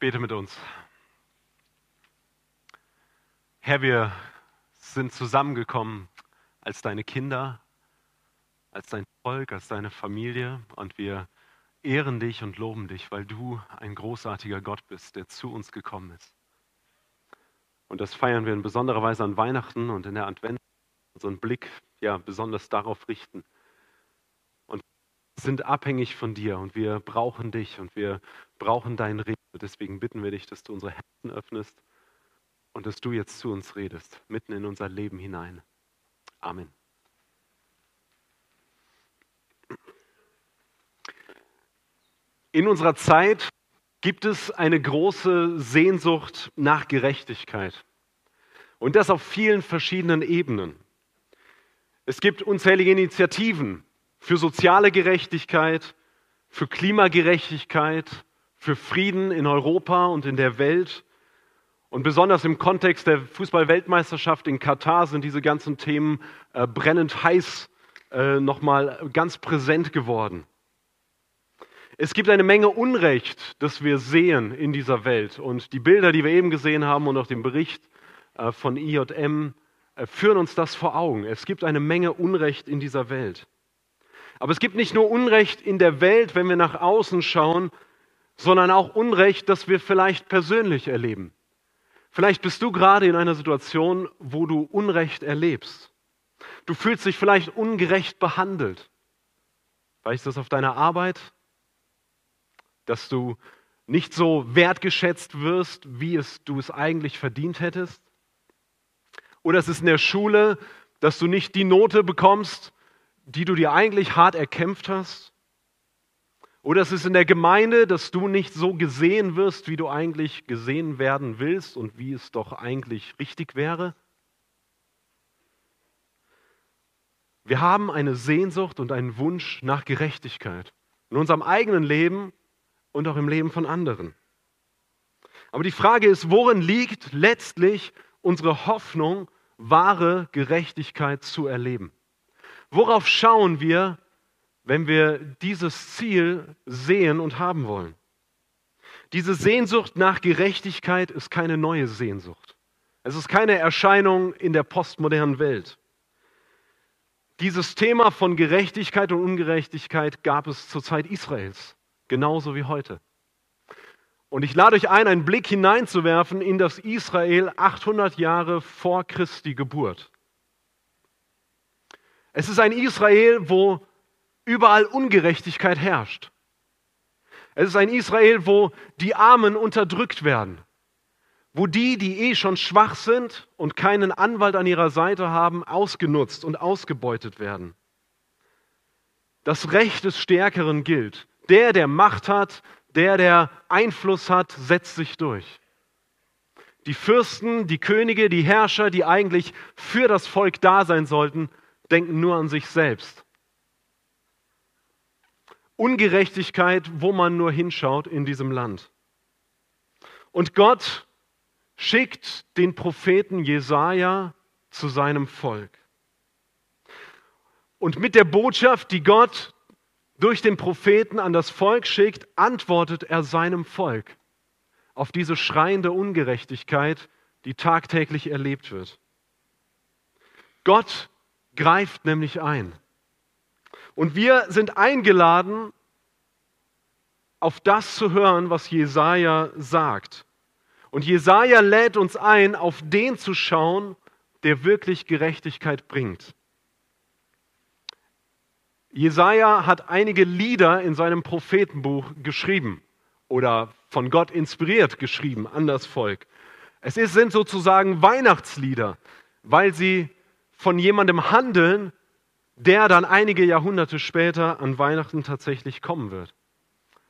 Bete mit uns. Herr, wir sind zusammengekommen als deine Kinder, als dein Volk, als deine Familie und wir ehren dich und loben dich, weil du ein großartiger Gott bist, der zu uns gekommen ist. Und das feiern wir in besonderer Weise an Weihnachten und in der Advent, unseren Blick ja besonders darauf richten und sind abhängig von dir und wir brauchen dich und wir brauchen dein Reden. Deswegen bitten wir dich, dass du unsere Herzen öffnest und dass du jetzt zu uns redest, mitten in unser Leben hinein. Amen. In unserer Zeit gibt es eine große Sehnsucht nach Gerechtigkeit. Und das auf vielen verschiedenen Ebenen. Es gibt unzählige Initiativen für soziale Gerechtigkeit, für Klimagerechtigkeit, für Frieden in Europa und in der Welt. Und besonders im Kontext der Fußball-Weltmeisterschaft in Katar sind diese ganzen Themen äh, brennend heiß äh, nochmal ganz präsent geworden. Es gibt eine Menge Unrecht, das wir sehen in dieser Welt. Und die Bilder, die wir eben gesehen haben und auch den Bericht äh, von IJM äh, führen uns das vor Augen. Es gibt eine Menge Unrecht in dieser Welt. Aber es gibt nicht nur Unrecht in der Welt, wenn wir nach außen schauen, sondern auch Unrecht, das wir vielleicht persönlich erleben. Vielleicht bist du gerade in einer Situation, wo du Unrecht erlebst. Du fühlst dich vielleicht ungerecht behandelt. Vielleicht ist das auf deiner Arbeit, dass du nicht so wertgeschätzt wirst, wie es du es eigentlich verdient hättest. Oder es ist in der Schule, dass du nicht die Note bekommst, die du dir eigentlich hart erkämpft hast. Oder es ist in der Gemeinde, dass du nicht so gesehen wirst, wie du eigentlich gesehen werden willst und wie es doch eigentlich richtig wäre. Wir haben eine Sehnsucht und einen Wunsch nach Gerechtigkeit in unserem eigenen Leben und auch im Leben von anderen. Aber die Frage ist, worin liegt letztlich unsere Hoffnung, wahre Gerechtigkeit zu erleben? Worauf schauen wir, wenn wir dieses Ziel sehen und haben wollen? Diese Sehnsucht nach Gerechtigkeit ist keine neue Sehnsucht. Es ist keine Erscheinung in der postmodernen Welt. Dieses Thema von Gerechtigkeit und Ungerechtigkeit gab es zur Zeit Israels, genauso wie heute. Und ich lade euch ein, einen Blick hineinzuwerfen in das Israel 800 Jahre vor Christi Geburt. Es ist ein Israel, wo überall Ungerechtigkeit herrscht. Es ist ein Israel, wo die Armen unterdrückt werden, wo die, die eh schon schwach sind und keinen Anwalt an ihrer Seite haben, ausgenutzt und ausgebeutet werden. Das Recht des Stärkeren gilt. Der, der Macht hat, der, der Einfluss hat, setzt sich durch. Die Fürsten, die Könige, die Herrscher, die eigentlich für das Volk da sein sollten, denken nur an sich selbst. Ungerechtigkeit, wo man nur hinschaut in diesem Land. Und Gott schickt den Propheten Jesaja zu seinem Volk. Und mit der Botschaft, die Gott durch den Propheten an das Volk schickt, antwortet er seinem Volk auf diese schreiende Ungerechtigkeit, die tagtäglich erlebt wird. Gott greift nämlich ein. Und wir sind eingeladen, auf das zu hören, was Jesaja sagt. Und Jesaja lädt uns ein, auf den zu schauen, der wirklich Gerechtigkeit bringt. Jesaja hat einige Lieder in seinem Prophetenbuch geschrieben oder von Gott inspiriert geschrieben an das Volk. Es sind sozusagen Weihnachtslieder, weil sie von jemandem handeln, der dann einige Jahrhunderte später an Weihnachten tatsächlich kommen wird.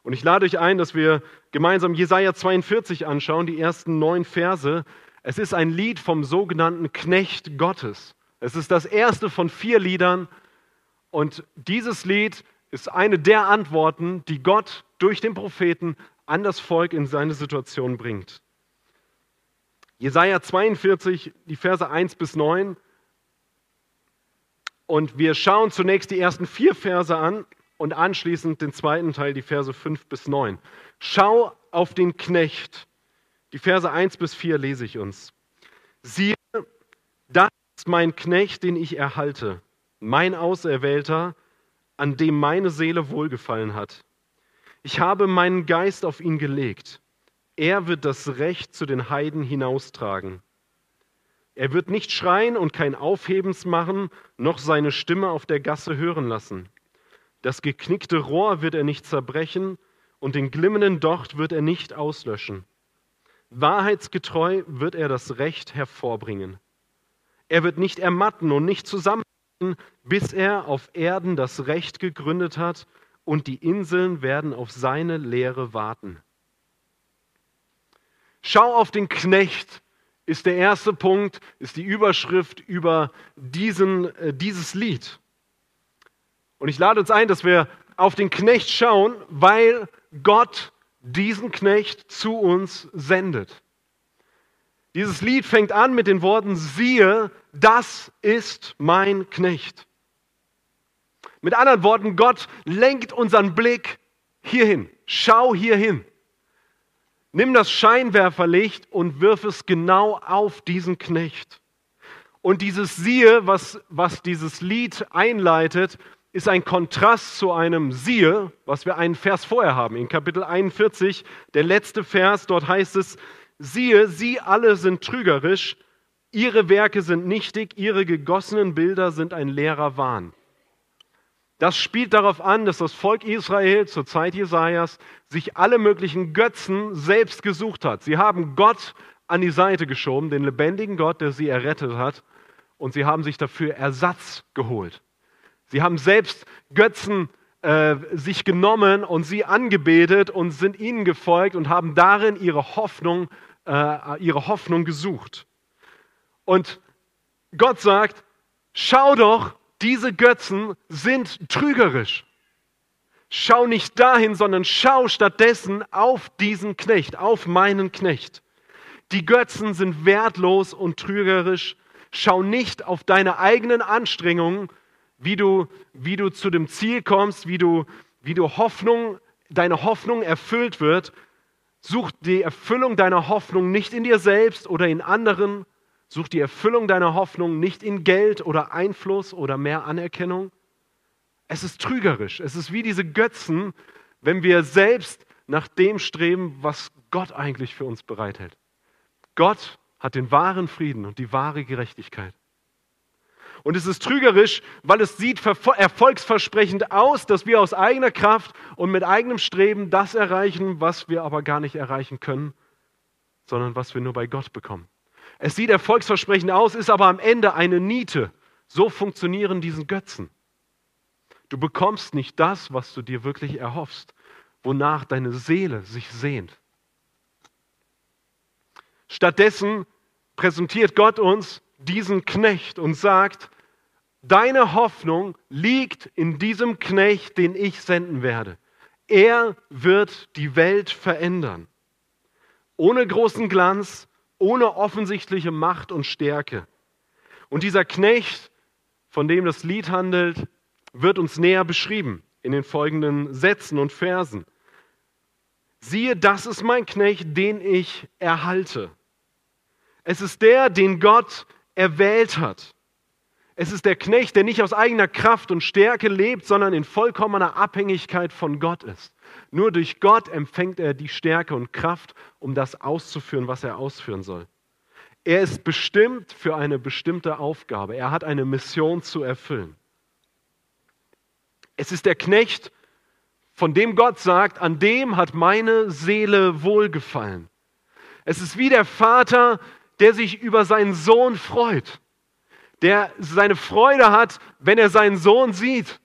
Und ich lade euch ein, dass wir gemeinsam Jesaja 42 anschauen, die ersten neun Verse. Es ist ein Lied vom sogenannten Knecht Gottes. Es ist das erste von vier Liedern, und dieses Lied ist eine der Antworten, die Gott durch den Propheten an das Volk in seine Situation bringt. Jesaja 42, die Verse 1 bis 9. Und wir schauen zunächst die ersten vier Verse an und anschließend den zweiten Teil, die Verse 5 bis 9. Schau auf den Knecht. Die Verse 1 bis 4 lese ich uns. Siehe, das ist mein Knecht, den ich erhalte, mein Auserwählter, an dem meine Seele wohlgefallen hat. Ich habe meinen Geist auf ihn gelegt. Er wird das Recht zu den Heiden hinaustragen. Er wird nicht schreien und kein Aufhebens machen, noch seine Stimme auf der Gasse hören lassen. Das geknickte Rohr wird er nicht zerbrechen und den glimmenden Docht wird er nicht auslöschen. Wahrheitsgetreu wird er das Recht hervorbringen. Er wird nicht ermatten und nicht zusammenbrechen, bis er auf Erden das Recht gegründet hat und die Inseln werden auf seine Lehre warten. Schau auf den Knecht ist der erste Punkt, ist die Überschrift über diesen, äh, dieses Lied. Und ich lade uns ein, dass wir auf den Knecht schauen, weil Gott diesen Knecht zu uns sendet. Dieses Lied fängt an mit den Worten, siehe, das ist mein Knecht. Mit anderen Worten, Gott lenkt unseren Blick hierhin. Schau hierhin. Nimm das Scheinwerferlicht und wirf es genau auf diesen Knecht. Und dieses Siehe, was, was dieses Lied einleitet, ist ein Kontrast zu einem Siehe, was wir einen Vers vorher haben. In Kapitel 41, der letzte Vers, dort heißt es, siehe, sie alle sind trügerisch, ihre Werke sind nichtig, ihre gegossenen Bilder sind ein leerer Wahn. Das spielt darauf an, dass das Volk Israel zur Zeit Jesajas sich alle möglichen Götzen selbst gesucht hat. Sie haben Gott an die Seite geschoben, den lebendigen Gott, der sie errettet hat, und sie haben sich dafür Ersatz geholt. Sie haben selbst Götzen äh, sich genommen und sie angebetet und sind ihnen gefolgt und haben darin ihre Hoffnung, äh, ihre Hoffnung gesucht. Und Gott sagt, schau doch, diese Götzen sind trügerisch. Schau nicht dahin, sondern schau stattdessen auf diesen Knecht, auf meinen Knecht. Die Götzen sind wertlos und trügerisch. Schau nicht auf deine eigenen Anstrengungen, wie du, wie du zu dem Ziel kommst, wie du, wie du Hoffnung, deine Hoffnung erfüllt wird. Such die Erfüllung deiner Hoffnung nicht in dir selbst oder in anderen, Such die Erfüllung deiner Hoffnung nicht in Geld oder Einfluss oder mehr Anerkennung. Es ist trügerisch. Es ist wie diese Götzen, wenn wir selbst nach dem streben, was Gott eigentlich für uns bereithält. Gott hat den wahren Frieden und die wahre Gerechtigkeit. Und es ist trügerisch, weil es sieht erfolgsversprechend aus, dass wir aus eigener Kraft und mit eigenem Streben das erreichen, was wir aber gar nicht erreichen können, sondern was wir nur bei Gott bekommen. Es sieht erfolgsversprechend aus, ist aber am Ende eine Niete. So funktionieren diesen Götzen. Du bekommst nicht das, was du dir wirklich erhoffst, wonach deine Seele sich sehnt. Stattdessen präsentiert Gott uns diesen Knecht und sagt, deine Hoffnung liegt in diesem Knecht, den ich senden werde. Er wird die Welt verändern. Ohne großen Glanz, ohne offensichtliche Macht und Stärke. Und dieser Knecht, von dem das Lied handelt, wird uns näher beschrieben in den folgenden Sätzen und Versen. Siehe, das ist mein Knecht, den ich erhalte. Es ist der, den Gott erwählt hat. Es ist der Knecht, der nicht aus eigener Kraft und Stärke lebt, sondern in vollkommener Abhängigkeit von Gott ist. Nur durch Gott empfängt er die Stärke und Kraft, um das auszuführen, was er ausführen soll. Er ist bestimmt für eine bestimmte Aufgabe. Er hat eine Mission zu erfüllen. Es ist der Knecht, von dem Gott sagt, an dem hat meine Seele wohlgefallen. Es ist wie der Vater, der sich über seinen Sohn freut, der seine Freude hat, wenn er seinen Sohn sieht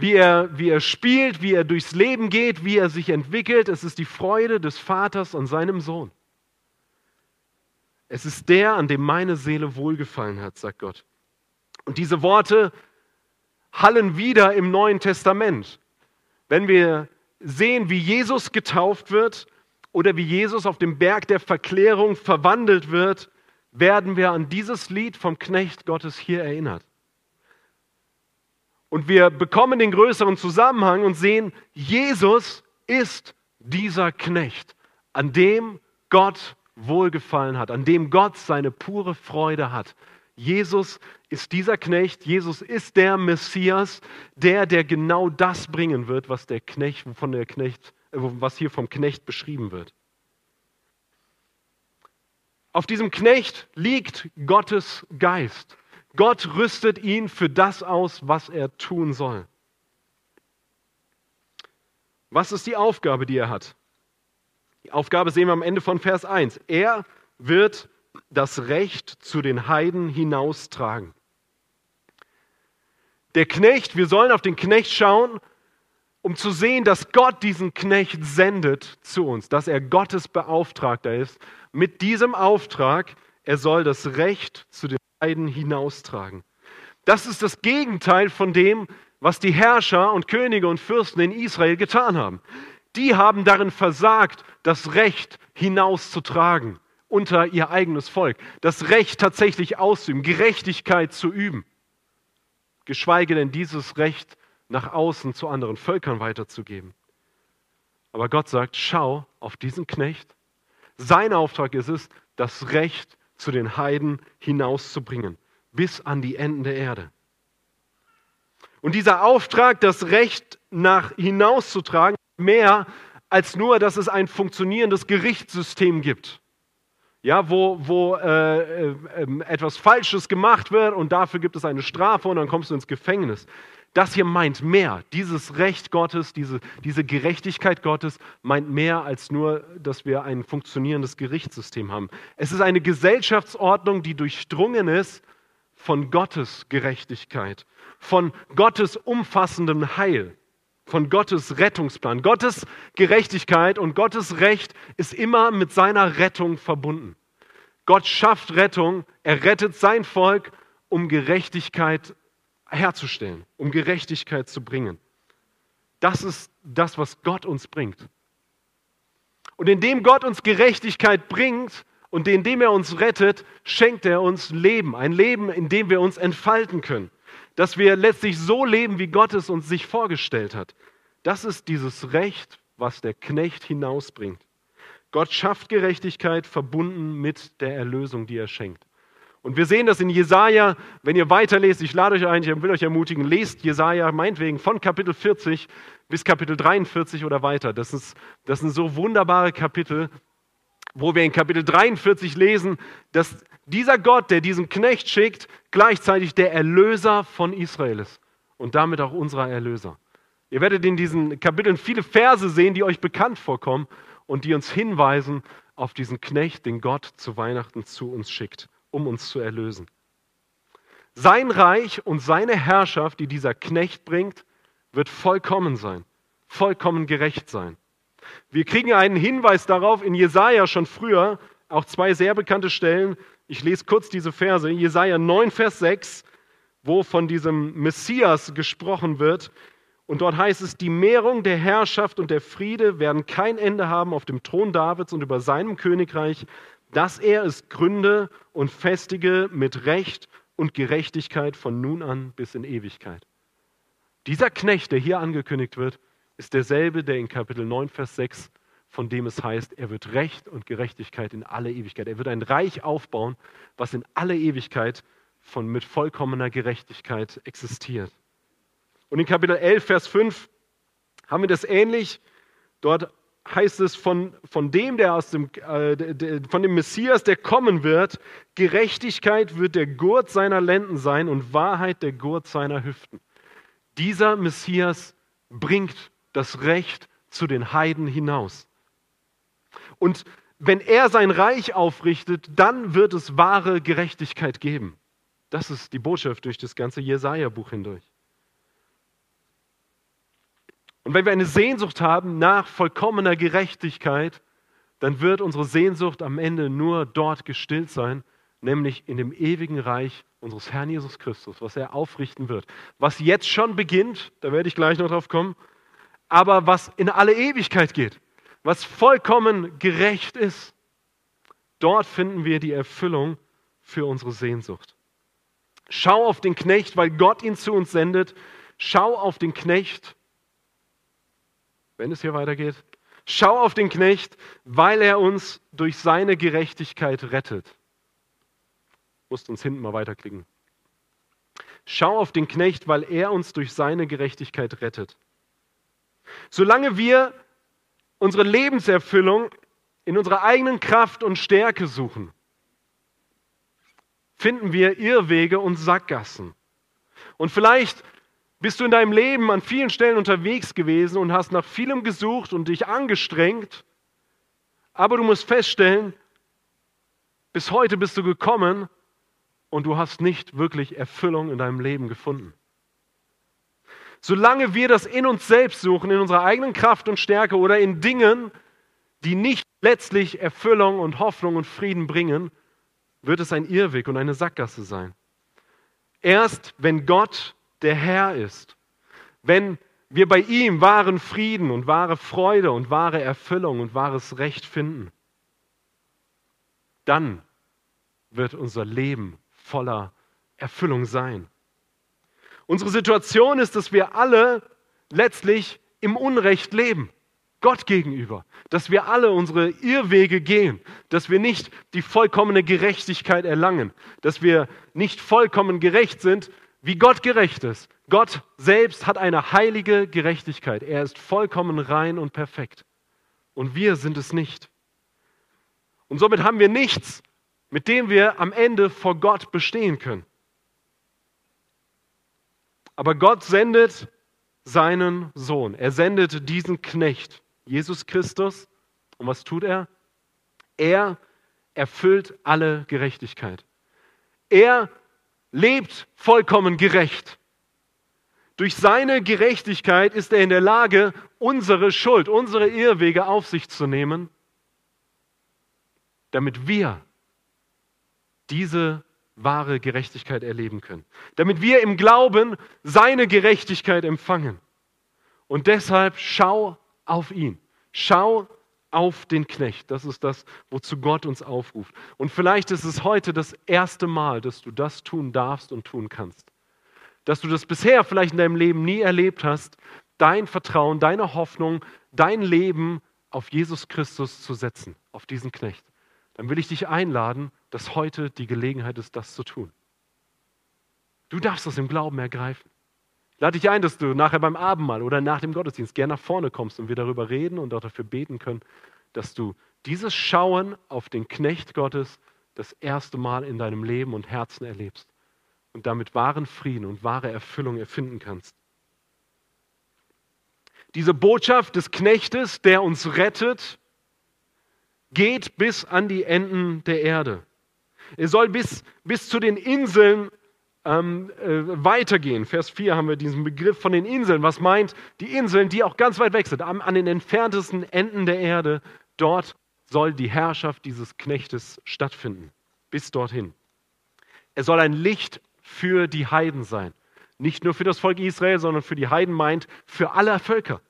wie er, wie er spielt, wie er durchs Leben geht, wie er sich entwickelt. Es ist die Freude des Vaters an seinem Sohn. Es ist der, an dem meine Seele wohlgefallen hat, sagt Gott. Und diese Worte hallen wieder im Neuen Testament. Wenn wir sehen, wie Jesus getauft wird oder wie Jesus auf dem Berg der Verklärung verwandelt wird, werden wir an dieses Lied vom Knecht Gottes hier erinnert. Und wir bekommen den größeren Zusammenhang und sehen, Jesus ist dieser Knecht. an dem Gott Wohlgefallen hat, an dem Gott seine pure Freude hat. Jesus ist dieser Knecht, Jesus ist der Messias, der, der genau das bringen wird, was der Knecht, von der Knecht, äh, was hier vom Knecht beschrieben wird. Auf diesem Knecht liegt Gottes Geist. Gott rüstet ihn für das aus, was er tun soll. Was ist die Aufgabe, die er hat? Die Aufgabe sehen wir am Ende von Vers 1. Er wird das Recht zu den Heiden hinaustragen. Der Knecht, wir sollen auf den Knecht schauen, um zu sehen, dass Gott diesen Knecht sendet zu uns, dass er Gottes Beauftragter ist. Mit diesem Auftrag, er soll das Recht zu den Heiden hinaustragen. Das ist das Gegenteil von dem, was die Herrscher und Könige und Fürsten in Israel getan haben. Die haben darin versagt, das Recht hinauszutragen unter ihr eigenes Volk, das Recht tatsächlich auszuüben, Gerechtigkeit zu üben, geschweige denn dieses Recht nach außen zu anderen Völkern weiterzugeben. Aber Gott sagt, schau auf diesen Knecht. Sein Auftrag ist es, das Recht zu den Heiden hinauszubringen, bis an die Enden der Erde. Und dieser Auftrag, das Recht nach hinauszutragen, mehr als nur, dass es ein funktionierendes Gerichtssystem gibt. Ja, wo, wo äh, äh, ähm, etwas Falsches gemacht wird und dafür gibt es eine Strafe und dann kommst du ins Gefängnis. Das hier meint mehr. Dieses Recht Gottes, diese, diese Gerechtigkeit Gottes meint mehr als nur, dass wir ein funktionierendes Gerichtssystem haben. Es ist eine Gesellschaftsordnung, die durchdrungen ist von Gottes Gerechtigkeit, von Gottes umfassendem Heil, von Gottes Rettungsplan. Gottes Gerechtigkeit und Gottes Recht ist immer mit seiner Rettung verbunden. Gott schafft Rettung, er rettet sein Volk, um Gerechtigkeit herzustellen, um Gerechtigkeit zu bringen. Das ist das, was Gott uns bringt. Und indem Gott uns Gerechtigkeit bringt und indem er uns rettet, schenkt er uns Leben, ein Leben, in dem wir uns entfalten können dass wir letztlich so leben, wie Gott es uns sich vorgestellt hat. Das ist dieses Recht, was der Knecht hinausbringt. Gott schafft Gerechtigkeit verbunden mit der Erlösung, die er schenkt. Und wir sehen das in Jesaja, wenn ihr weiterlest, ich lade euch ein, ich will euch ermutigen, lest Jesaja meinetwegen von Kapitel 40 bis Kapitel 43 oder weiter. Das, ist, das sind so wunderbare Kapitel, wo wir in Kapitel 43 lesen, dass dieser Gott, der diesen Knecht schickt, gleichzeitig der Erlöser von Israel ist und damit auch unser Erlöser. Ihr werdet in diesen Kapiteln viele Verse sehen, die euch bekannt vorkommen und die uns hinweisen auf diesen Knecht, den Gott zu Weihnachten zu uns schickt, um uns zu erlösen. Sein Reich und seine Herrschaft, die dieser Knecht bringt, wird vollkommen sein, vollkommen gerecht sein. Wir kriegen einen Hinweis darauf in Jesaja schon früher, auch zwei sehr bekannte Stellen. Ich lese kurz diese Verse. Jesaja 9, Vers 6, wo von diesem Messias gesprochen wird. Und dort heißt es: Die Mehrung der Herrschaft und der Friede werden kein Ende haben auf dem Thron Davids und über seinem Königreich, dass er es gründe und festige mit Recht und Gerechtigkeit von nun an bis in Ewigkeit. Dieser Knecht, der hier angekündigt wird, ist derselbe, der in Kapitel 9, Vers 6, von dem es heißt, er wird Recht und Gerechtigkeit in alle Ewigkeit. Er wird ein Reich aufbauen, was in alle Ewigkeit von, mit vollkommener Gerechtigkeit existiert. Und in Kapitel 11, Vers 5 haben wir das ähnlich. Dort heißt es von, von dem, der aus dem, äh, von dem Messias, der kommen wird, Gerechtigkeit wird der Gurt seiner Lenden sein und Wahrheit der Gurt seiner Hüften. Dieser Messias bringt das Recht zu den Heiden hinaus. Und wenn er sein Reich aufrichtet, dann wird es wahre Gerechtigkeit geben. Das ist die Botschaft durch das ganze Jesaja-Buch hindurch. Und wenn wir eine Sehnsucht haben nach vollkommener Gerechtigkeit, dann wird unsere Sehnsucht am Ende nur dort gestillt sein, nämlich in dem ewigen Reich unseres Herrn Jesus Christus, was er aufrichten wird. Was jetzt schon beginnt, da werde ich gleich noch drauf kommen, aber was in alle Ewigkeit geht, was vollkommen gerecht ist. Dort finden wir die Erfüllung für unsere Sehnsucht. Schau auf den Knecht, weil Gott ihn zu uns sendet. Schau auf den Knecht, wenn es hier weitergeht. Schau auf den Knecht, weil er uns durch seine Gerechtigkeit rettet. Musst uns hinten mal weiterklicken. Schau auf den Knecht, weil er uns durch seine Gerechtigkeit rettet. Solange wir unsere Lebenserfüllung in unserer eigenen Kraft und Stärke suchen, finden wir Irrwege und Sackgassen. Und vielleicht bist du in deinem Leben an vielen Stellen unterwegs gewesen und hast nach vielem gesucht und dich angestrengt, aber du musst feststellen, bis heute bist du gekommen und du hast nicht wirklich Erfüllung in deinem Leben gefunden. Solange wir das in uns selbst suchen, in unserer eigenen Kraft und Stärke oder in Dingen, die nicht letztlich Erfüllung und Hoffnung und Frieden bringen, wird es ein Irrweg und eine Sackgasse sein. Erst wenn Gott der Herr ist, wenn wir bei ihm wahren Frieden und wahre Freude und wahre Erfüllung und wahres Recht finden, dann wird unser Leben voller Erfüllung sein. Unsere Situation ist, dass wir alle letztlich im Unrecht leben. Gott gegenüber, dass wir alle unsere Irrwege gehen, dass wir nicht die vollkommene Gerechtigkeit erlangen, dass wir nicht vollkommen gerecht sind, wie Gott gerecht ist. Gott selbst hat eine heilige Gerechtigkeit. Er ist vollkommen rein und perfekt. Und wir sind es nicht. Und somit haben wir nichts, mit dem wir am Ende vor Gott bestehen können. Aber Gott sendet seinen Sohn. Er sendet diesen Knecht. Jesus Christus. Und was tut er? Er erfüllt alle Gerechtigkeit. Er lebt vollkommen gerecht. Durch seine Gerechtigkeit ist er in der Lage, unsere Schuld, unsere Irrwege auf sich zu nehmen, damit wir diese wahre Gerechtigkeit erleben können. Damit wir im Glauben seine Gerechtigkeit empfangen. Und deshalb schau auf ihn. Schau auf den Knecht. Das ist das, wozu Gott uns aufruft. Und vielleicht ist es heute das erste Mal, dass du das tun darfst und tun kannst. Dass du das bisher vielleicht in deinem Leben nie erlebt hast, dein Vertrauen, deine Hoffnung, dein Leben auf Jesus Christus zu setzen, auf diesen Knecht. Dann will ich dich einladen, dass heute die Gelegenheit ist, das zu tun. Du darfst das im Glauben ergreifen lade dich ein, dass du nachher beim Abendmahl oder nach dem Gottesdienst gerne nach vorne kommst und wir darüber reden und auch dafür beten können, dass du dieses Schauen auf den Knecht Gottes das erste Mal in deinem Leben und Herzen erlebst und damit wahren Frieden und wahre Erfüllung erfinden kannst. Diese Botschaft des Knechtes, der uns rettet, geht bis an die Enden der Erde. Er soll bis, bis zu den Inseln ähm, äh, weitergehen. Vers 4 haben wir diesen Begriff von den Inseln. Was meint die Inseln, die auch ganz weit weg sind, an, an den entferntesten Enden der Erde? Dort soll die Herrschaft dieses Knechtes stattfinden. Bis dorthin. Er soll ein Licht für die Heiden sein. Nicht nur für das Volk Israel, sondern für die Heiden meint für alle Völker.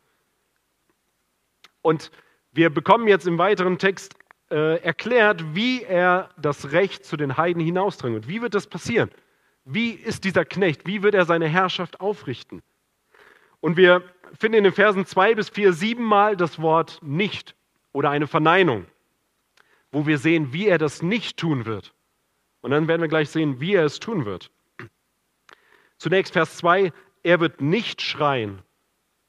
Und wir bekommen jetzt im weiteren Text äh, erklärt, wie er das Recht zu den Heiden hinausdrängt. Wie wird das passieren? Wie ist dieser Knecht? Wie wird er seine Herrschaft aufrichten? Und wir finden in den Versen 2 bis 4 siebenmal das Wort nicht oder eine Verneinung, wo wir sehen, wie er das nicht tun wird. Und dann werden wir gleich sehen, wie er es tun wird. Zunächst Vers 2, er wird nicht schreien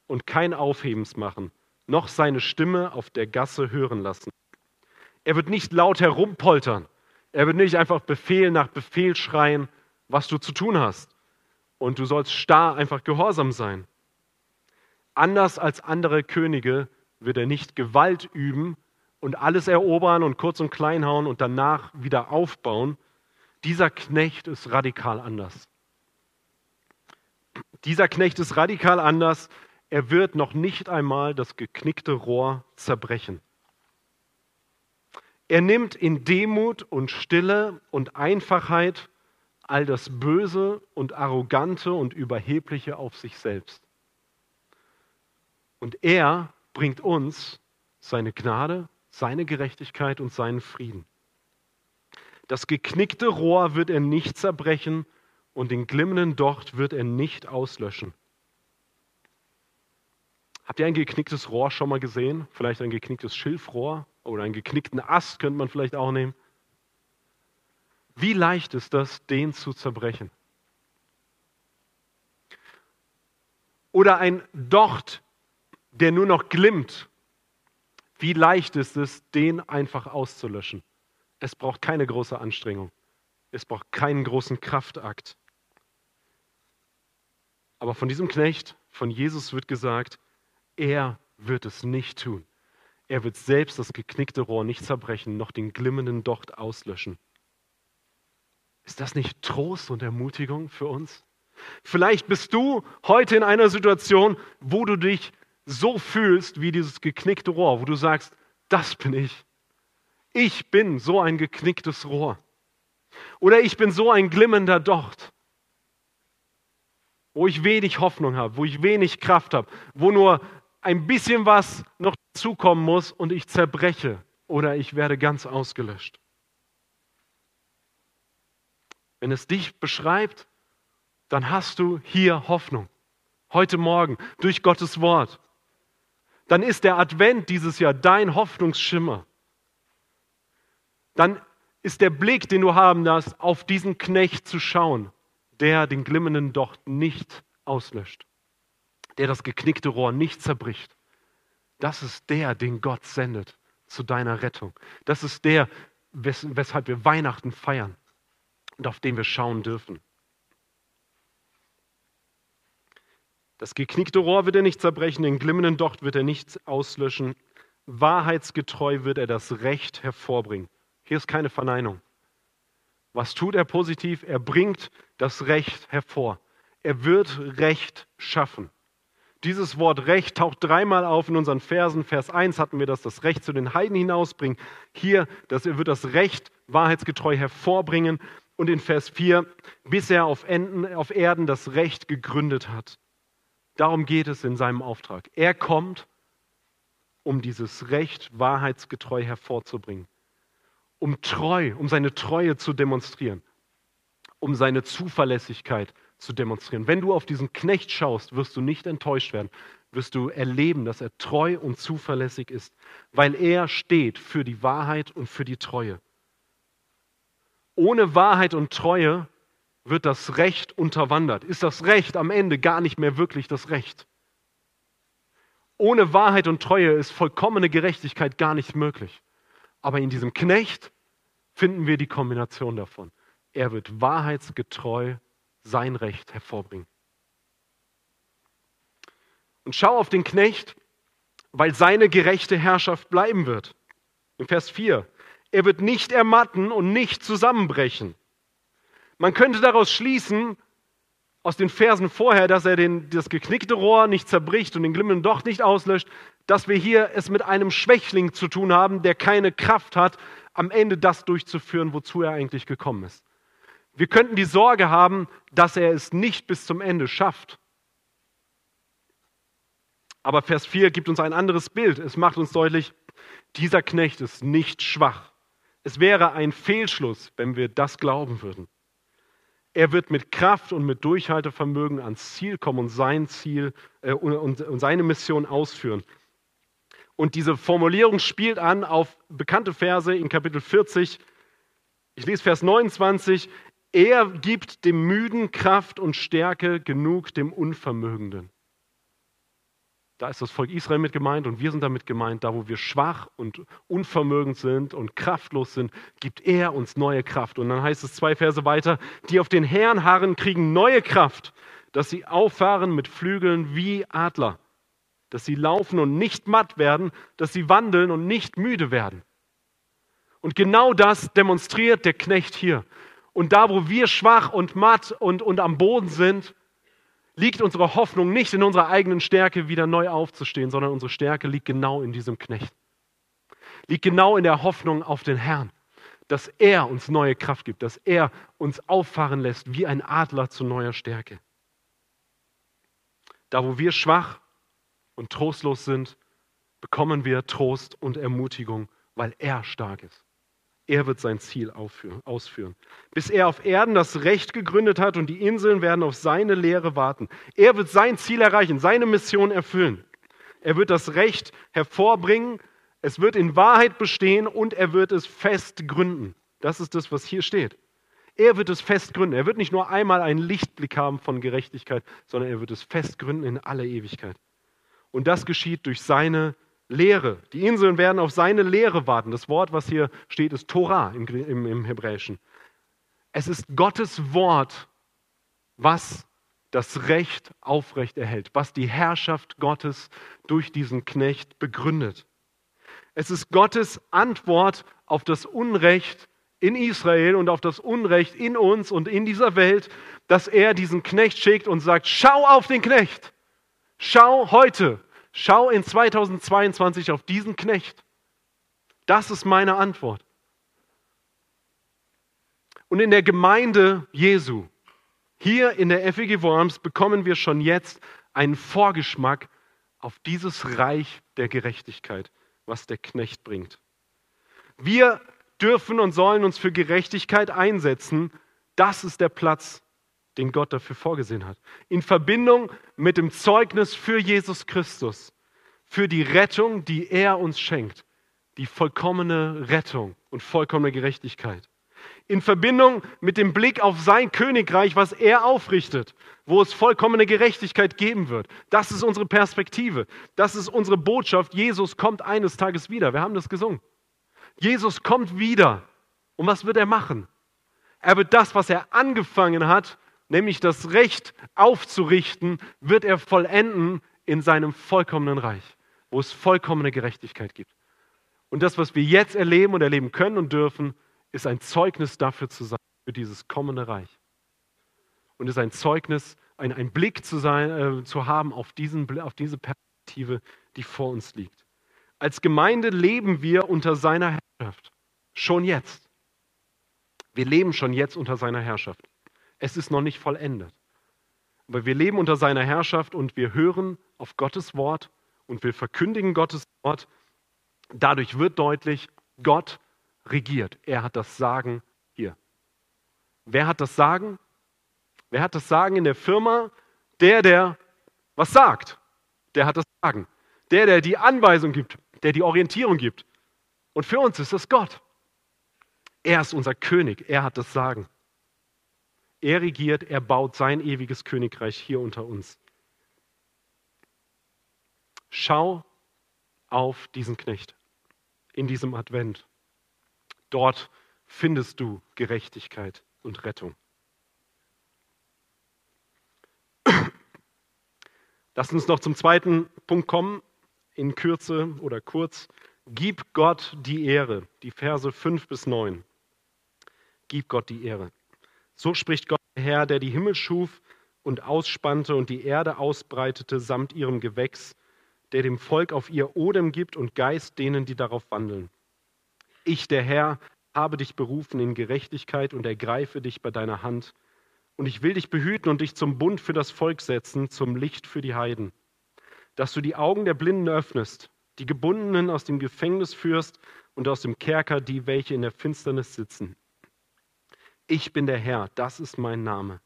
und kein Aufhebens machen, noch seine Stimme auf der Gasse hören lassen. Er wird nicht laut herumpoltern, er wird nicht einfach Befehl nach Befehl schreien, was du zu tun hast. Und du sollst starr einfach gehorsam sein. Anders als andere Könige wird er nicht Gewalt üben und alles erobern und kurz und klein hauen und danach wieder aufbauen. Dieser Knecht ist radikal anders. Dieser Knecht ist radikal anders. Er wird noch nicht einmal das geknickte Rohr zerbrechen. Er nimmt in Demut und Stille und Einfachheit all das Böse und Arrogante und Überhebliche auf sich selbst. Und er bringt uns seine Gnade, seine Gerechtigkeit und seinen Frieden. Das geknickte Rohr wird er nicht zerbrechen und den glimmenden Docht wird er nicht auslöschen. Habt ihr ein geknicktes Rohr schon mal gesehen? Vielleicht ein geknicktes Schilfrohr oder einen geknickten Ast könnte man vielleicht auch nehmen. Wie leicht ist das, den zu zerbrechen? Oder ein Docht, der nur noch glimmt. Wie leicht ist es, den einfach auszulöschen? Es braucht keine große Anstrengung. Es braucht keinen großen Kraftakt. Aber von diesem Knecht, von Jesus wird gesagt, er wird es nicht tun. Er wird selbst das geknickte Rohr nicht zerbrechen, noch den glimmenden Docht auslöschen. Ist das nicht Trost und Ermutigung für uns? Vielleicht bist du heute in einer Situation, wo du dich so fühlst wie dieses geknickte Rohr, wo du sagst, das bin ich. Ich bin so ein geknicktes Rohr. Oder ich bin so ein glimmender Docht, wo ich wenig Hoffnung habe, wo ich wenig Kraft habe, wo nur ein bisschen was noch zukommen muss und ich zerbreche oder ich werde ganz ausgelöscht. Wenn es dich beschreibt, dann hast du hier Hoffnung. Heute Morgen durch Gottes Wort. Dann ist der Advent dieses Jahr dein Hoffnungsschimmer. Dann ist der Blick, den du haben darfst, auf diesen Knecht zu schauen, der den glimmenden Docht nicht auslöscht der das geknickte Rohr nicht zerbricht. Das ist der, den Gott sendet zu deiner Rettung. Das ist der, wes weshalb wir Weihnachten feiern und auf den wir schauen dürfen. Das geknickte Rohr wird er nicht zerbrechen, den glimmenden Docht wird er nicht auslöschen. Wahrheitsgetreu wird er das Recht hervorbringen. Hier ist keine Verneinung. Was tut er positiv? Er bringt das Recht hervor. Er wird Recht schaffen. Dieses Wort Recht taucht dreimal auf in unseren Versen. Vers 1 hatten wir das, das Recht zu den Heiden hinausbringen. Hier, dass er wird das Recht wahrheitsgetreu hervorbringen. Und in Vers 4, bis er auf, Enden, auf Erden das Recht gegründet hat. Darum geht es in seinem Auftrag. Er kommt, um dieses Recht wahrheitsgetreu hervorzubringen. Um treu, um seine Treue zu demonstrieren. Um seine Zuverlässigkeit zu demonstrieren. Wenn du auf diesen Knecht schaust, wirst du nicht enttäuscht werden, wirst du erleben, dass er treu und zuverlässig ist, weil er steht für die Wahrheit und für die Treue. Ohne Wahrheit und Treue wird das Recht unterwandert. Ist das Recht am Ende gar nicht mehr wirklich das Recht? Ohne Wahrheit und Treue ist vollkommene Gerechtigkeit gar nicht möglich. Aber in diesem Knecht finden wir die Kombination davon. Er wird wahrheitsgetreu sein Recht hervorbringen. Und schau auf den Knecht, weil seine gerechte Herrschaft bleiben wird. In Vers 4. Er wird nicht ermatten und nicht zusammenbrechen. Man könnte daraus schließen, aus den Versen vorher, dass er den, das geknickte Rohr nicht zerbricht und den glimmenden Docht nicht auslöscht, dass wir hier es mit einem Schwächling zu tun haben, der keine Kraft hat, am Ende das durchzuführen, wozu er eigentlich gekommen ist. Wir könnten die Sorge haben, dass er es nicht bis zum Ende schafft. Aber Vers 4 gibt uns ein anderes Bild. Es macht uns deutlich, dieser Knecht ist nicht schwach. Es wäre ein Fehlschluss, wenn wir das glauben würden. Er wird mit Kraft und mit Durchhaltevermögen ans Ziel kommen und sein Ziel äh, und, und seine Mission ausführen. Und diese Formulierung spielt an auf bekannte Verse in Kapitel 40. Ich lese Vers 29. Er gibt dem Müden Kraft und Stärke genug dem Unvermögenden. Da ist das Volk Israel mit gemeint und wir sind damit gemeint, da wo wir schwach und unvermögend sind und kraftlos sind, gibt er uns neue Kraft. Und dann heißt es zwei Verse weiter, die auf den Herrn harren, kriegen neue Kraft, dass sie auffahren mit Flügeln wie Adler, dass sie laufen und nicht matt werden, dass sie wandeln und nicht müde werden. Und genau das demonstriert der Knecht hier. Und da, wo wir schwach und matt und, und am Boden sind, liegt unsere Hoffnung nicht in unserer eigenen Stärke, wieder neu aufzustehen, sondern unsere Stärke liegt genau in diesem Knecht. Liegt genau in der Hoffnung auf den Herrn, dass er uns neue Kraft gibt, dass er uns auffahren lässt wie ein Adler zu neuer Stärke. Da, wo wir schwach und trostlos sind, bekommen wir Trost und Ermutigung, weil er stark ist. Er wird sein Ziel ausführen. Bis er auf Erden das Recht gegründet hat und die Inseln werden auf seine Lehre warten. Er wird sein Ziel erreichen, seine Mission erfüllen. er wird das Recht hervorbringen, es wird in Wahrheit bestehen und er wird es fest gründen. Das ist das, was hier steht. Er wird es fest gründen. Er wird nicht nur einmal einen Lichtblick haben von Gerechtigkeit, sondern er wird es fest gründen in alle Ewigkeit. Und das geschieht durch seine Lehre. Die Inseln werden auf seine Lehre warten. Das Wort, was hier steht, ist Torah im, im, im Hebräischen. Es ist Gottes Wort, was das Recht aufrecht erhält, was die Herrschaft Gottes durch diesen Knecht begründet. Es ist Gottes Antwort auf das Unrecht in Israel und auf das Unrecht in uns und in dieser Welt, dass er diesen Knecht schickt und sagt, schau auf den Knecht. Schau heute, schau in 2022 auf diesen Knecht. Das ist meine Antwort. Und in der Gemeinde Jesu, hier in der FEG Worms, bekommen wir schon jetzt einen Vorgeschmack auf dieses Reich der Gerechtigkeit, was der Knecht bringt. Wir dürfen und sollen uns für Gerechtigkeit einsetzen. Das ist der Platz, den Gott dafür vorgesehen hat. In Verbindung mit dem Zeugnis für Jesus Christus, für die Rettung, die er uns schenkt, die vollkommene Rettung und vollkommene Gerechtigkeit. In Verbindung mit dem Blick auf sein Königreich, was er aufrichtet, wo es vollkommene Gerechtigkeit geben wird. Das ist unsere Perspektive. Das ist unsere Botschaft. Jesus kommt eines Tages wieder. Wir haben das gesungen. Jesus kommt wieder. Und was wird er machen? Er wird das, was er angefangen hat, nämlich das Recht aufzurichten, wird er vollenden in seinem vollkommenen Reich, wo es vollkommene Gerechtigkeit gibt. Und das, was wir jetzt erleben und erleben können und dürfen, ist ein Zeugnis dafür zu sein, für dieses kommende Reich. Und ist ein Zeugnis, ein, ein Blick zu, sein, äh, zu haben auf, diesen, auf diese Perspektive, die vor uns liegt. Als Gemeinde leben wir unter seiner Herrschaft. Schon jetzt. Wir leben schon jetzt unter seiner Herrschaft. Es ist noch nicht vollendet. Aber wir leben unter seiner Herrschaft und wir hören auf Gottes Wort und wir verkündigen Gottes Wort. Dadurch wird deutlich, Gott regiert. Er hat das Sagen hier. Wer hat das Sagen? Wer hat das Sagen in der Firma? Der, der was sagt. Der hat das Sagen. Der, der die Anweisung gibt, der die Orientierung gibt. Und für uns ist es Gott. Er ist unser König, er hat das Sagen. Er regiert, er baut sein ewiges Königreich hier unter uns. Schau auf diesen Knecht in diesem Advent. Dort findest du Gerechtigkeit und Rettung. Lass uns noch zum zweiten Punkt kommen, in Kürze oder kurz. Gib Gott die Ehre. Die Verse 5 bis 9. Gib Gott die Ehre. So spricht Gott der Herr, der die Himmel schuf und ausspannte und die Erde ausbreitete samt ihrem Gewächs, der dem Volk auf ihr Odem gibt und Geist denen, die darauf wandeln. Ich, der Herr, habe dich berufen in Gerechtigkeit und ergreife dich bei deiner Hand. Und ich will dich behüten und dich zum Bund für das Volk setzen, zum Licht für die Heiden. Dass du die Augen der Blinden öffnest, die Gebundenen aus dem Gefängnis führst und aus dem Kerker die, welche in der Finsternis sitzen. Ich bin der Herr, das ist mein Name.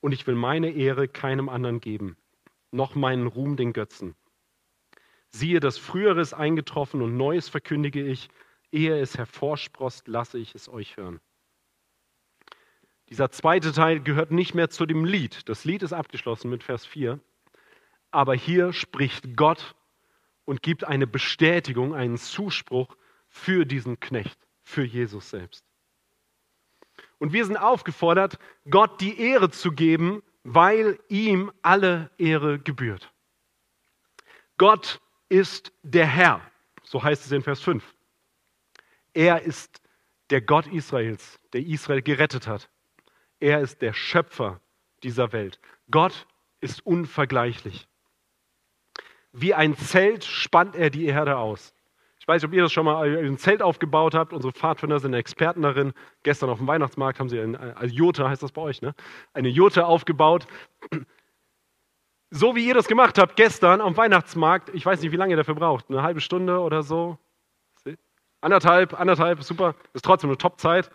Und ich will meine Ehre keinem anderen geben, noch meinen Ruhm den Götzen. Siehe, das Frühere ist eingetroffen und Neues verkündige ich, Ehe es hervorsprost, lasse ich es euch hören. Dieser zweite Teil gehört nicht mehr zu dem Lied. Das Lied ist abgeschlossen mit Vers 4. Aber hier spricht Gott und gibt eine Bestätigung, einen Zuspruch für diesen Knecht, für Jesus selbst. Und wir sind aufgefordert, Gott die Ehre zu geben, weil ihm alle Ehre gebührt. Gott ist der Herr, so heißt es in Vers 5. Er ist der Gott Israels, der Israel gerettet hat. Er ist der Schöpfer dieser Welt. Gott ist unvergleichlich. Wie ein Zelt spannt er die Erde aus. Ich weiß nicht, ob ihr das schon mal ein Zelt aufgebaut habt. Unsere Pfadfinder sind Experten darin. Gestern auf dem Weihnachtsmarkt haben sie eine, eine Jurte, heißt das bei euch, ne? Eine Jurte aufgebaut. So wie ihr das gemacht habt gestern am Weihnachtsmarkt, ich weiß nicht, wie lange ihr dafür braucht, eine halbe Stunde oder so, Anderthalb, anderthalb, super, ist trotzdem eine Top-Zeit.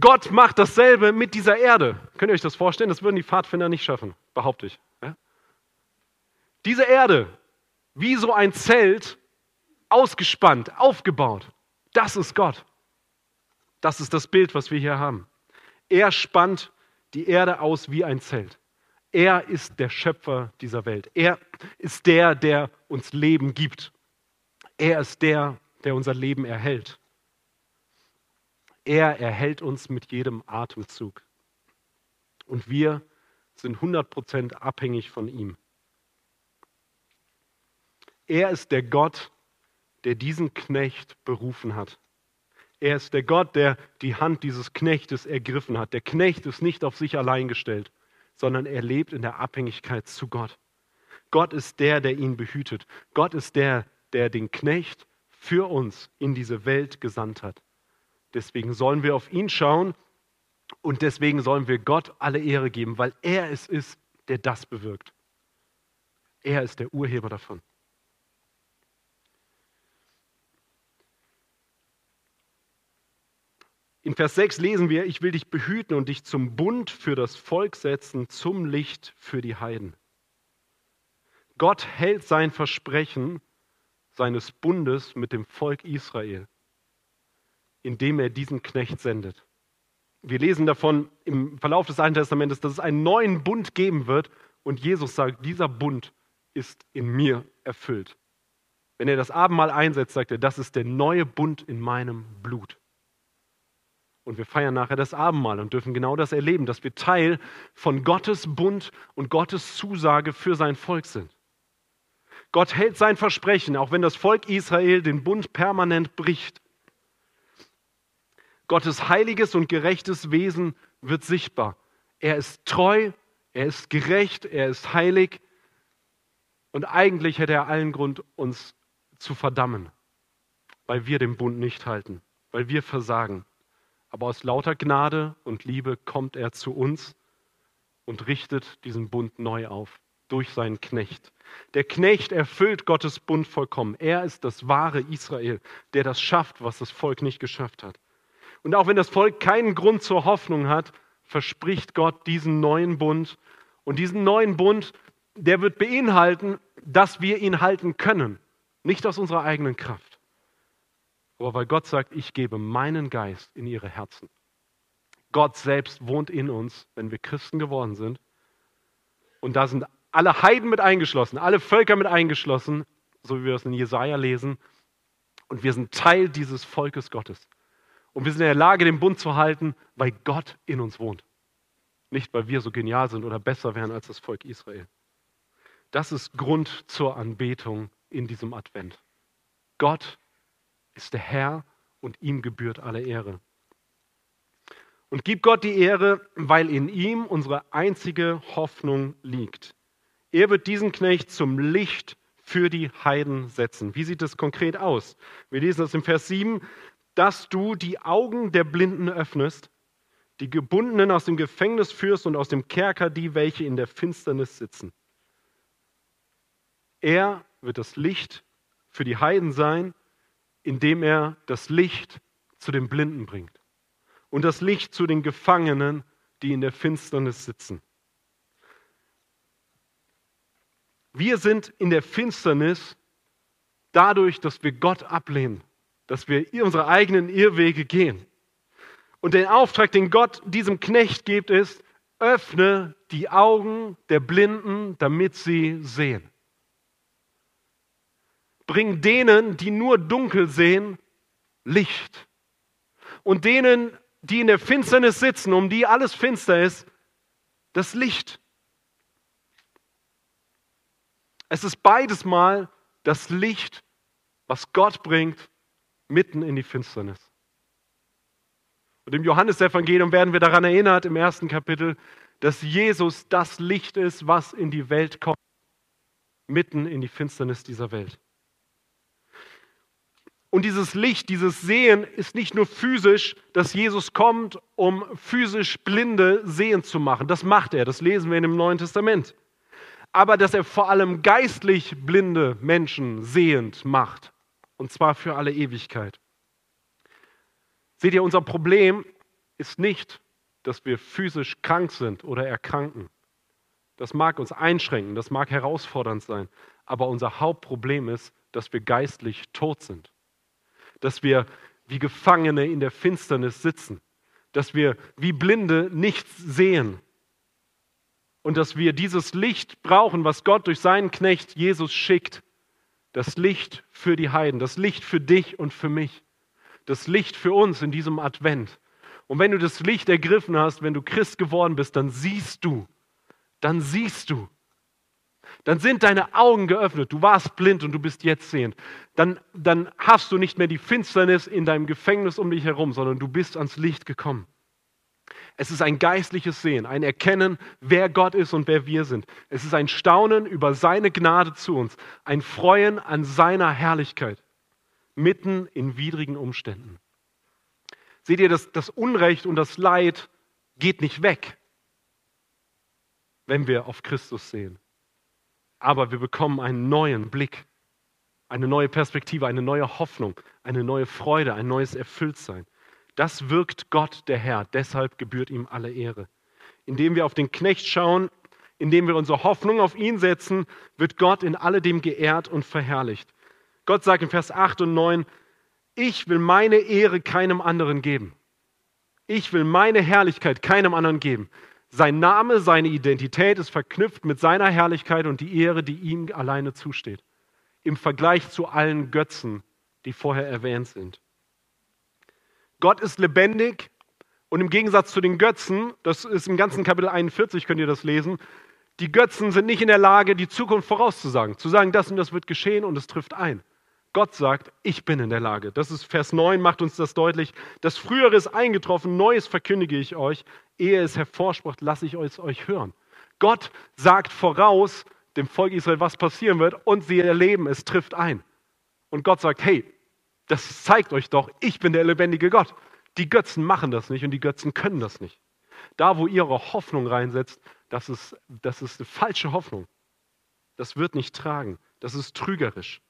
Gott macht dasselbe mit dieser Erde. Könnt ihr euch das vorstellen? Das würden die Pfadfinder nicht schaffen, behaupte ich. Ja? Diese Erde, wie so ein Zelt, ausgespannt, aufgebaut, das ist Gott. Das ist das Bild, was wir hier haben. Er spannt die Erde aus wie ein Zelt. Er ist der Schöpfer dieser Welt. Er ist der, der uns Leben gibt. Er ist der, der unser Leben erhält. Er erhält uns mit jedem Atemzug. Und wir sind 100% abhängig von ihm. Er ist der Gott, der diesen Knecht berufen hat. Er ist der Gott, der die Hand dieses Knechtes ergriffen hat. Der Knecht ist nicht auf sich allein gestellt, sondern er lebt in der Abhängigkeit zu Gott. Gott ist der, der ihn behütet. Gott ist der, der den Knecht für uns in diese Welt gesandt hat. Deswegen sollen wir auf ihn schauen und deswegen sollen wir Gott alle Ehre geben, weil er es ist, der das bewirkt. Er ist der Urheber davon. In Vers 6 lesen wir, ich will dich behüten und dich zum Bund für das Volk setzen, zum Licht für die Heiden. Gott hält sein Versprechen seines Bundes mit dem Volk Israel, indem er diesen Knecht sendet. Wir lesen davon im Verlauf des Alten Testamentes, dass es einen neuen Bund geben wird und Jesus sagt, dieser Bund ist in mir erfüllt. Wenn er das Abendmahl einsetzt, sagt er, das ist der neue Bund in meinem Blut. Und wir feiern nachher das Abendmahl und dürfen genau das erleben, dass wir Teil von Gottes Bund und Gottes Zusage für sein Volk sind. Gott hält sein Versprechen, auch wenn das Volk Israel den Bund permanent bricht. Gottes heiliges und gerechtes Wesen wird sichtbar. Er ist treu, er ist gerecht, er ist heilig und eigentlich hätte er allen Grund, uns zu verdammen, weil wir den Bund nicht halten, weil wir versagen. Aber aus lauter Gnade und Liebe kommt er zu uns und richtet diesen Bund neu auf durch seinen Knecht. Der Knecht erfüllt Gottes Bund vollkommen. Er ist das wahre Israel, der das schafft, was das Volk nicht geschafft hat. Und auch wenn das Volk keinen Grund zur Hoffnung hat, verspricht Gott diesen neuen Bund. Und diesen neuen Bund, der wird beinhalten, dass wir ihn halten können, nicht aus unserer eigenen Kraft aber weil Gott sagt, ich gebe meinen Geist in ihre Herzen. Gott selbst wohnt in uns, wenn wir Christen geworden sind. Und da sind alle Heiden mit eingeschlossen, alle Völker mit eingeschlossen, so wie wir es in Jesaja lesen. Und wir sind Teil dieses Volkes Gottes. Und wir sind in der Lage, den Bund zu halten, weil Gott in uns wohnt. Nicht, weil wir so genial sind oder besser wären als das Volk Israel. Das ist Grund zur Anbetung in diesem Advent. Gott ist der Herr und ihm gebührt alle Ehre. Und gib Gott die Ehre, weil in ihm unsere einzige Hoffnung liegt. Er wird diesen Knecht zum Licht für die Heiden setzen. Wie sieht das konkret aus? Wir lesen das im Vers 7, dass du die Augen der Blinden öffnest, die Gebundenen aus dem Gefängnis führst und aus dem Kerker die, welche in der Finsternis sitzen. Er wird das Licht für die Heiden sein indem er das Licht zu den Blinden bringt und das Licht zu den Gefangenen, die in der Finsternis sitzen. Wir sind in der Finsternis dadurch, dass wir Gott ablehnen, dass wir unsere eigenen Irrwege gehen. Und der Auftrag, den Gott diesem Knecht gibt, ist, öffne die Augen der Blinden, damit sie sehen. Bring denen, die nur dunkel sehen, Licht. Und denen, die in der Finsternis sitzen, um die alles finster ist, das Licht. Es ist beides mal das Licht, was Gott bringt, mitten in die Finsternis. Und im Johannesevangelium werden wir daran erinnert, im ersten Kapitel, dass Jesus das Licht ist, was in die Welt kommt, mitten in die Finsternis dieser Welt. Und dieses Licht, dieses Sehen ist nicht nur physisch, dass Jesus kommt, um physisch Blinde sehend zu machen. Das macht er, das lesen wir in dem Neuen Testament. Aber dass er vor allem geistlich blinde Menschen sehend macht. Und zwar für alle Ewigkeit. Seht ihr, unser Problem ist nicht, dass wir physisch krank sind oder erkranken. Das mag uns einschränken, das mag herausfordernd sein, aber unser Hauptproblem ist, dass wir geistlich tot sind. Dass wir wie Gefangene in der Finsternis sitzen. Dass wir wie Blinde nichts sehen. Und dass wir dieses Licht brauchen, was Gott durch seinen Knecht Jesus schickt. Das Licht für die Heiden, das Licht für dich und für mich. Das Licht für uns in diesem Advent. Und wenn du das Licht ergriffen hast, wenn du Christ geworden bist, dann siehst du, dann siehst du, dann sind deine Augen geöffnet. Du warst blind und du bist jetzt sehend. Dann, dann hast du nicht mehr die Finsternis in deinem Gefängnis um dich herum, sondern du bist ans Licht gekommen. Es ist ein geistliches Sehen, ein Erkennen, wer Gott ist und wer wir sind. Es ist ein Staunen über seine Gnade zu uns, ein Freuen an seiner Herrlichkeit, mitten in widrigen Umständen. Seht ihr, das, das Unrecht und das Leid geht nicht weg, wenn wir auf Christus sehen. Aber wir bekommen einen neuen Blick, eine neue Perspektive, eine neue Hoffnung, eine neue Freude, ein neues Erfülltsein. Das wirkt Gott, der Herr. Deshalb gebührt ihm alle Ehre. Indem wir auf den Knecht schauen, indem wir unsere Hoffnung auf ihn setzen, wird Gott in alledem geehrt und verherrlicht. Gott sagt in Vers 8 und 9, ich will meine Ehre keinem anderen geben. Ich will meine Herrlichkeit keinem anderen geben. Sein Name, seine Identität ist verknüpft mit seiner Herrlichkeit und die Ehre, die ihm alleine zusteht. Im Vergleich zu allen Götzen, die vorher erwähnt sind. Gott ist lebendig und im Gegensatz zu den Götzen, das ist im ganzen Kapitel 41, könnt ihr das lesen, die Götzen sind nicht in der Lage, die Zukunft vorauszusagen. Zu sagen, das und das wird geschehen und es trifft ein. Gott sagt, ich bin in der Lage. Das ist Vers 9, macht uns das deutlich. Das Frühere ist eingetroffen, Neues verkündige ich euch. Ehe es hervorspricht, lasse ich es euch hören. Gott sagt voraus dem Volk Israel, was passieren wird und sie erleben, es trifft ein. Und Gott sagt, hey, das zeigt euch doch, ich bin der lebendige Gott. Die Götzen machen das nicht und die Götzen können das nicht. Da, wo ihr eure Hoffnung reinsetzt, das ist, das ist eine falsche Hoffnung. Das wird nicht tragen. Das ist trügerisch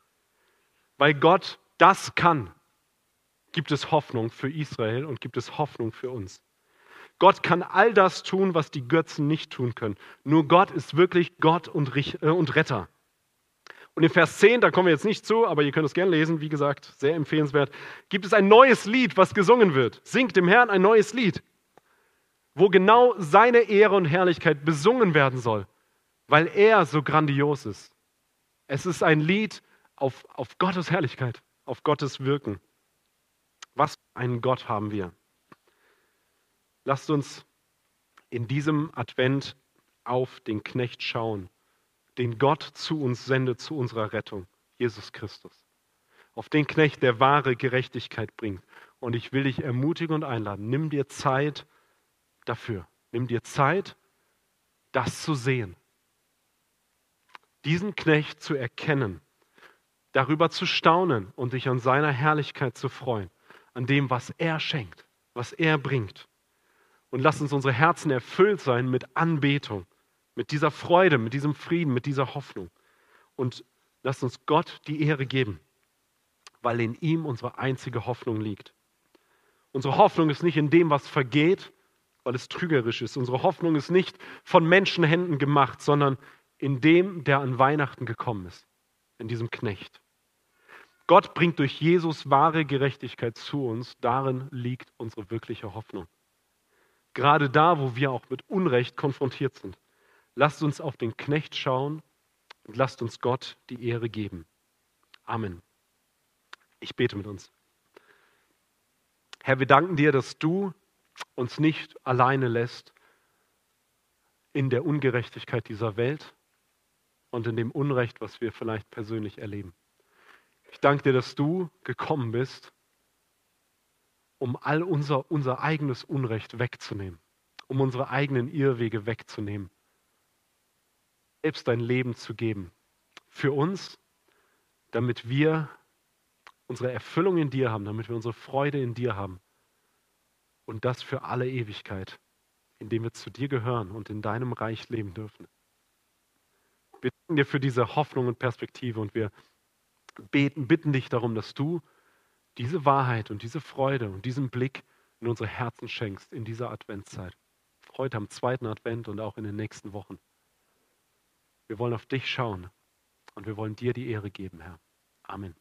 weil Gott das kann, gibt es Hoffnung für Israel und gibt es Hoffnung für uns. Gott kann all das tun, was die Götzen nicht tun können. Nur Gott ist wirklich Gott und, äh, Retter. Und in Vers 10, da kommen wir jetzt nicht zu, aber ihr könnt es gerne lesen, wie gesagt, sehr empfehlenswert, gibt es ein neues Lied, was gesungen wird. Singt dem Herrn ein neues Lied, wo genau seine Ehre und Herrlichkeit besungen werden soll, weil er so grandios ist. Es ist ein Lied, auf, auf Gottes Herrlichkeit, auf Gottes Wirken. Was für einen Gott haben wir? Lasst uns in diesem Advent auf den Knecht schauen, den Gott zu uns sendet, zu unserer Rettung, Jesus Christus. Auf den Knecht, der wahre Gerechtigkeit bringt. Und ich will dich ermutigen und einladen, nimm dir Zeit dafür. Nimm dir Zeit, das zu sehen. Diesen Knecht zu erkennen darüber zu staunen und dich an seiner Herrlichkeit zu freuen, an dem, was er schenkt, was er bringt. Und lass uns unsere Herzen erfüllt sein mit Anbetung, mit dieser Freude, mit diesem Frieden, mit dieser Hoffnung. Und lass uns Gott die Ehre geben, weil in ihm unsere einzige Hoffnung liegt. Unsere Hoffnung ist nicht in dem, was vergeht, weil es trügerisch ist. Unsere Hoffnung ist nicht von Menschenhänden gemacht, sondern in dem, der an Weihnachten gekommen ist in diesem Knecht. Gott bringt durch Jesus wahre Gerechtigkeit zu uns. Darin liegt unsere wirkliche Hoffnung. Gerade da, wo wir auch mit Unrecht konfrontiert sind. Lasst uns auf den Knecht schauen und lasst uns Gott die Ehre geben. Amen. Ich bete mit uns. Herr, wir danken dir, dass du uns nicht alleine lässt in der Ungerechtigkeit dieser Welt, und in dem Unrecht, was wir vielleicht persönlich erleben. Ich danke dir, dass du gekommen bist, um all unser, unser eigenes Unrecht wegzunehmen, um unsere eigenen Irrwege wegzunehmen, selbst dein Leben zu geben. Für uns, damit wir unsere Erfüllung in dir haben, damit wir unsere Freude in dir haben. Und das für alle Ewigkeit, indem wir zu dir gehören und in deinem Reich leben dürfen. Wir danken dir für diese Hoffnung und Perspektive und wir beten, bitten dich darum, dass du diese Wahrheit und diese Freude und diesen Blick in unsere Herzen schenkst in dieser Adventszeit. Heute am zweiten Advent und auch in den nächsten Wochen. Wir wollen auf dich schauen und wir wollen dir die Ehre geben, Herr. Amen.